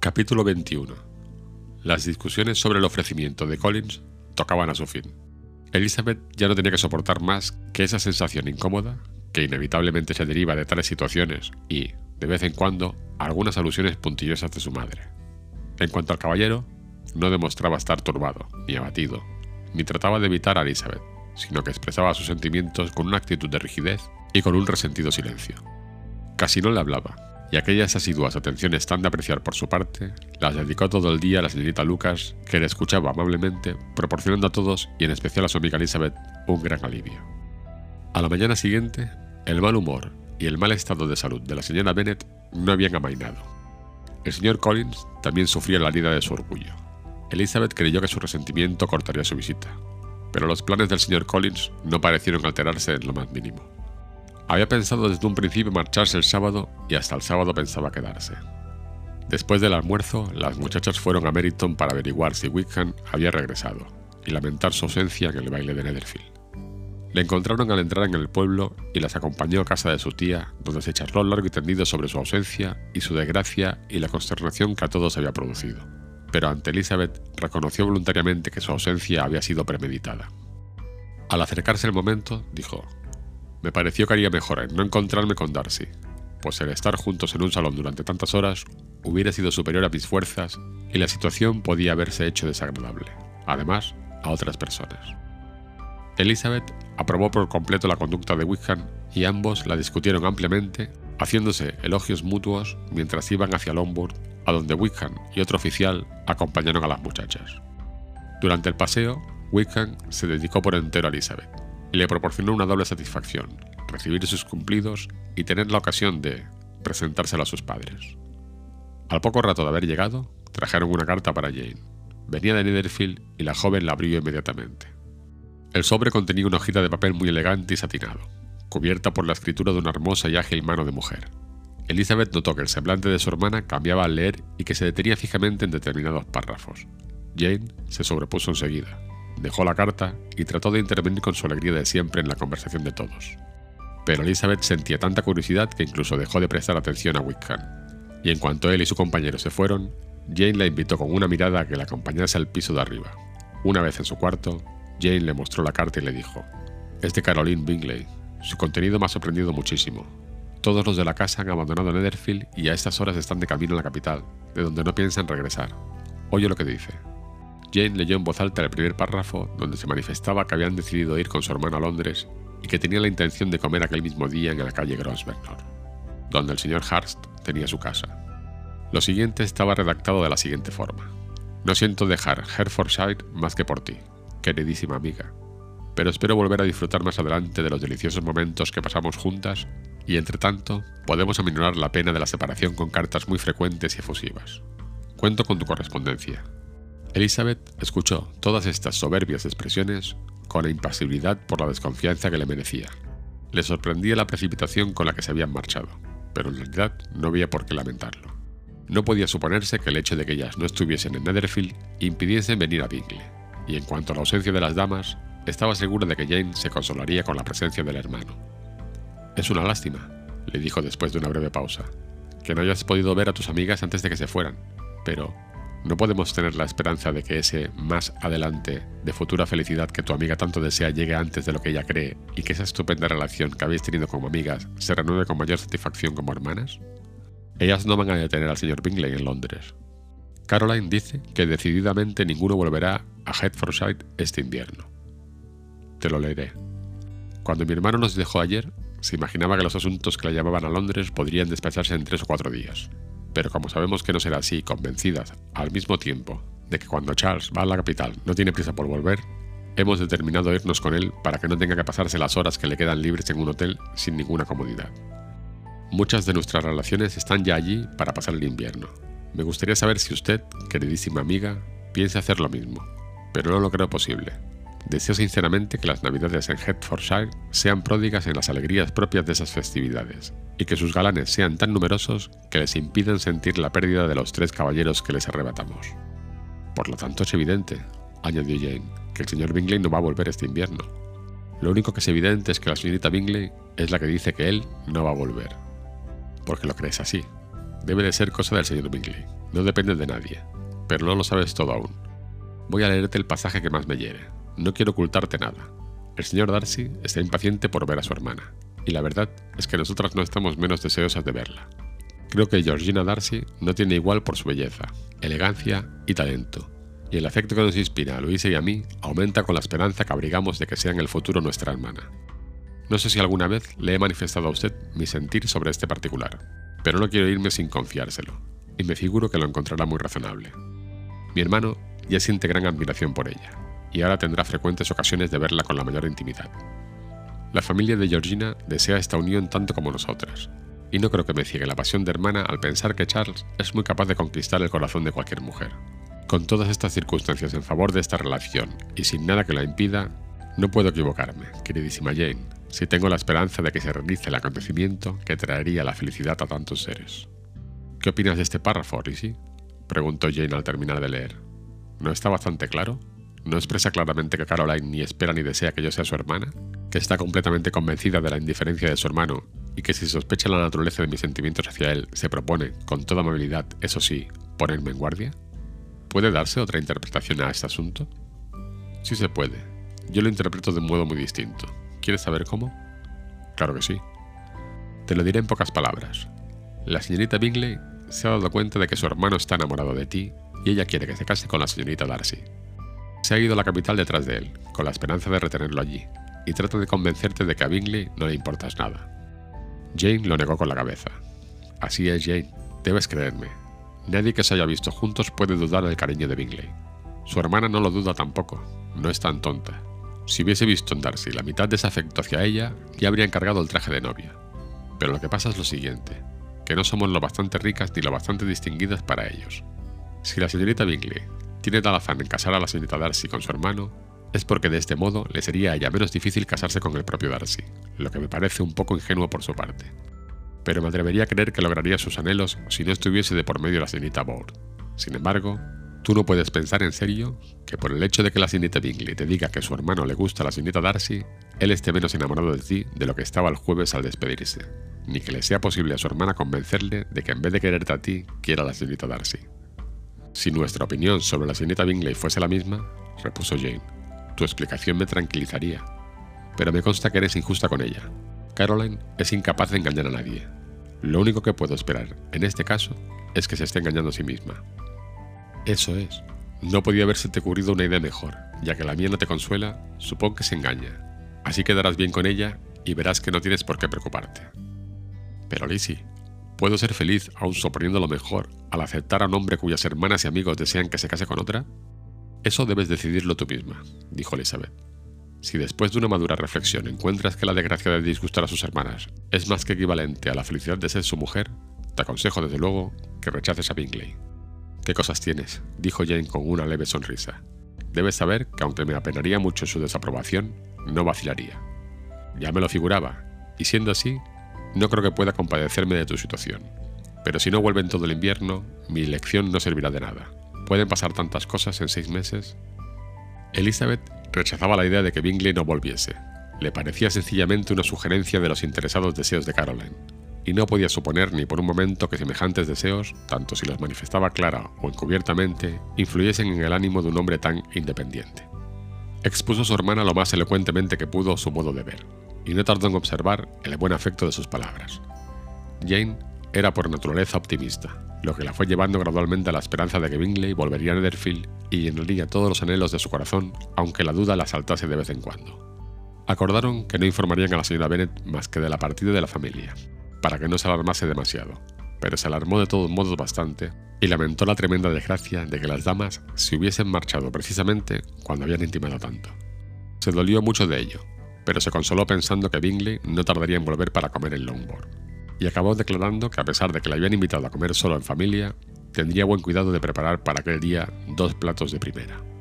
Capítulo 21. Las discusiones sobre el ofrecimiento de Collins tocaban a su fin. Elizabeth ya no tenía que soportar más que esa sensación incómoda que inevitablemente se deriva de tales situaciones y, de vez en cuando, algunas alusiones puntillosas de su madre. En cuanto al caballero, no demostraba estar turbado, ni abatido, ni trataba de evitar a Elizabeth, sino que expresaba sus sentimientos con una actitud de rigidez y con un resentido silencio. Casi no le hablaba, y aquellas asiduas atenciones tan de apreciar por su parte las dedicó todo el día a la señorita Lucas, que le escuchaba amablemente, proporcionando a todos, y en especial a su amiga Elizabeth, un gran alivio. A la mañana siguiente, el mal humor y el mal estado de salud de la señora Bennet no habían amainado. El señor Collins también sufría la herida de su orgullo. Elizabeth creyó que su resentimiento cortaría su visita, pero los planes del señor Collins no parecieron alterarse en lo más mínimo. Había pensado desde un principio marcharse el sábado y hasta el sábado pensaba quedarse. Después del almuerzo, las muchachas fueron a Meryton para averiguar si Wickham había regresado y lamentar su ausencia en el baile de Netherfield. Le encontraron al entrar en el pueblo y las acompañó a casa de su tía, donde se charló largo y tendido sobre su ausencia y su desgracia y la consternación que a todos había producido. Pero ante Elizabeth reconoció voluntariamente que su ausencia había sido premeditada. Al acercarse el momento, dijo, me pareció que haría mejor en no encontrarme con Darcy, pues el estar juntos en un salón durante tantas horas hubiera sido superior a mis fuerzas y la situación podía haberse hecho desagradable, además a otras personas. Elizabeth aprobó por completo la conducta de Wickham y ambos la discutieron ampliamente, haciéndose elogios mutuos mientras iban hacia Longbourn, a donde Wickham y otro oficial acompañaron a las muchachas. Durante el paseo, Wickham se dedicó por entero a Elizabeth y le proporcionó una doble satisfacción, recibir sus cumplidos y tener la ocasión de presentárselo a sus padres. Al poco rato de haber llegado, trajeron una carta para Jane. Venía de Netherfield y la joven la abrió inmediatamente. El sobre contenía una hojita de papel muy elegante y satinado, cubierta por la escritura de una hermosa y ágil mano de mujer. Elizabeth notó que el semblante de su hermana cambiaba al leer y que se detenía fijamente en determinados párrafos. Jane se sobrepuso enseguida dejó la carta y trató de intervenir con su alegría de siempre en la conversación de todos. Pero Elizabeth sentía tanta curiosidad que incluso dejó de prestar atención a Wickham. Y en cuanto él y su compañero se fueron, Jane la invitó con una mirada a que la acompañase al piso de arriba. Una vez en su cuarto, Jane le mostró la carta y le dijo: Es de Caroline Bingley. Su contenido me ha sorprendido muchísimo. Todos los de la casa han abandonado Netherfield y a estas horas están de camino a la capital, de donde no piensan regresar. Oye lo que dice. Jane leyó en voz alta el primer párrafo donde se manifestaba que habían decidido ir con su hermano a Londres y que tenía la intención de comer aquel mismo día en la calle Grosvenor, donde el señor Hurst tenía su casa. Lo siguiente estaba redactado de la siguiente forma. No siento dejar Herefordshire más que por ti, queridísima amiga, pero espero volver a disfrutar más adelante de los deliciosos momentos que pasamos juntas y entre tanto podemos aminorar la pena de la separación con cartas muy frecuentes y efusivas. Cuento con tu correspondencia, Elizabeth escuchó todas estas soberbias expresiones con impasibilidad por la desconfianza que le merecía. Le sorprendía la precipitación con la que se habían marchado, pero en realidad no había por qué lamentarlo. No podía suponerse que el hecho de que ellas no estuviesen en Netherfield impidiesen venir a Bingley, y en cuanto a la ausencia de las damas, estaba seguro de que Jane se consolaría con la presencia del hermano. Es una lástima, le dijo después de una breve pausa, que no hayas podido ver a tus amigas antes de que se fueran, pero no podemos tener la esperanza de que ese más adelante de futura felicidad que tu amiga tanto desea llegue antes de lo que ella cree y que esa estupenda relación que habéis tenido como amigas se renueve con mayor satisfacción como hermanas? Ellas no van a detener al señor Bingley en Londres. Caroline dice que decididamente ninguno volverá a Hertfordshire este invierno. Te lo leeré. Cuando mi hermano nos dejó ayer, se imaginaba que los asuntos que la llamaban a Londres podrían despacharse en tres o cuatro días pero como sabemos que no será así, convencidas al mismo tiempo de que cuando Charles va a la capital no tiene prisa por volver, hemos determinado irnos con él para que no tenga que pasarse las horas que le quedan libres en un hotel sin ninguna comodidad. Muchas de nuestras relaciones están ya allí para pasar el invierno. Me gustaría saber si usted, queridísima amiga, piensa hacer lo mismo, pero no lo creo posible. Deseo sinceramente que las navidades en Hertfordshire sean pródigas en las alegrías propias de esas festividades, y que sus galanes sean tan numerosos que les impidan sentir la pérdida de los tres caballeros que les arrebatamos. Por lo tanto es evidente, añadió Jane, que el señor Bingley no va a volver este invierno. Lo único que es evidente es que la señorita Bingley es la que dice que él no va a volver. porque lo crees así. Debe de ser cosa del señor Bingley, no depende de nadie, pero no lo sabes todo aún. Voy a leerte el pasaje que más me hiere. No quiero ocultarte nada. El señor Darcy está impaciente por ver a su hermana, y la verdad es que nosotras no estamos menos deseosas de verla. Creo que Georgina Darcy no tiene igual por su belleza, elegancia y talento, y el afecto que nos inspira a Luisa y a mí aumenta con la esperanza que abrigamos de que sea en el futuro nuestra hermana. No sé si alguna vez le he manifestado a usted mi sentir sobre este particular, pero no quiero irme sin confiárselo, y me figuro que lo encontrará muy razonable. Mi hermano ya siente gran admiración por ella, y ahora tendrá frecuentes ocasiones de verla con la mayor intimidad. La familia de Georgina desea esta unión tanto como nosotras, y no creo que me ciegue la pasión de hermana al pensar que Charles es muy capaz de conquistar el corazón de cualquier mujer. Con todas estas circunstancias en favor de esta relación y sin nada que la impida, no puedo equivocarme, queridísima Jane, si tengo la esperanza de que se realice el acontecimiento que traería la felicidad a tantos seres. ¿Qué opinas de este párrafo, Lizzie? preguntó Jane al terminar de leer. ¿No está bastante claro? ¿No expresa claramente que Caroline ni espera ni desea que yo sea su hermana? ¿Que está completamente convencida de la indiferencia de su hermano y que si sospecha la naturaleza de mis sentimientos hacia él, se propone, con toda amabilidad, eso sí, ponerme en guardia? ¿Puede darse otra interpretación a este asunto? Sí se puede. Yo lo interpreto de un modo muy distinto. ¿Quieres saber cómo? Claro que sí. Te lo diré en pocas palabras. La señorita Bingley se ha dado cuenta de que su hermano está enamorado de ti y ella quiere que se case con la señorita Darcy. Se ha ido a la capital detrás de él, con la esperanza de retenerlo allí, y trata de convencerte de que a Bingley no le importas nada. Jane lo negó con la cabeza. Así es, Jane, debes creerme. Nadie que se haya visto juntos puede dudar del cariño de Bingley. Su hermana no lo duda tampoco, no es tan tonta. Si hubiese visto en Darcy la mitad de ese afecto hacia ella, ya habría encargado el traje de novia. Pero lo que pasa es lo siguiente, que no somos lo bastante ricas ni lo bastante distinguidas para ellos. Si la señorita Bingley tiene tal afán en casar a la señorita Darcy con su hermano, es porque de este modo le sería a ella menos difícil casarse con el propio Darcy, lo que me parece un poco ingenuo por su parte. Pero me atrevería a creer que lograría sus anhelos si no estuviese de por medio la señorita Bourne. Sin embargo, tú no puedes pensar en serio que por el hecho de que la señorita Bingley te diga que su hermano le gusta a la señorita Darcy, él esté menos enamorado de ti de lo que estaba el jueves al despedirse, ni que le sea posible a su hermana convencerle de que en vez de quererte a ti, quiera a la señorita Darcy. Si nuestra opinión sobre la señorita Bingley fuese la misma, repuso Jane, tu explicación me tranquilizaría, pero me consta que eres injusta con ella. Caroline es incapaz de engañar a nadie. Lo único que puedo esperar, en este caso, es que se esté engañando a sí misma. Eso es. No podía haberse te ocurrido una idea mejor, ya que la mía no te consuela, supongo que se engaña. Así quedarás bien con ella y verás que no tienes por qué preocuparte. Pero Lizzie, ¿puedo ser feliz aún suponiendo lo mejor al aceptar a un hombre cuyas hermanas y amigos desean que se case con otra? Eso debes decidirlo tú misma, dijo Elizabeth. Si después de una madura reflexión encuentras que la desgracia de disgustar a sus hermanas es más que equivalente a la felicidad de ser su mujer, te aconsejo desde luego que rechaces a Bingley. ¿Qué cosas tienes? dijo Jane con una leve sonrisa. Debes saber que aunque me apenaría mucho su desaprobación, no vacilaría. Ya me lo figuraba, y siendo así, no creo que pueda compadecerme de tu situación. Pero si no vuelven todo el invierno, mi elección no servirá de nada. ¿Pueden pasar tantas cosas en seis meses? Elizabeth rechazaba la idea de que Bingley no volviese. Le parecía sencillamente una sugerencia de los interesados deseos de Caroline, y no podía suponer ni por un momento que semejantes deseos, tanto si los manifestaba clara o encubiertamente, influyesen en el ánimo de un hombre tan independiente. Expuso a su hermana lo más elocuentemente que pudo su modo de ver, y no tardó en observar el buen afecto de sus palabras. Jane era por naturaleza optimista, lo que la fue llevando gradualmente a la esperanza de que Bingley volvería a Netherfield y llenaría todos los anhelos de su corazón, aunque la duda la asaltase de vez en cuando. Acordaron que no informarían a la señora Bennet más que de la partida de la familia, para que no se alarmase demasiado, pero se alarmó de todos modos bastante y lamentó la tremenda desgracia de que las damas se hubiesen marchado precisamente cuando habían intimado tanto. Se dolió mucho de ello, pero se consoló pensando que Bingley no tardaría en volver para comer en Longbourn y acabó declarando que a pesar de que le habían invitado a comer solo en familia, tendría buen cuidado de preparar para aquel día dos platos de primera.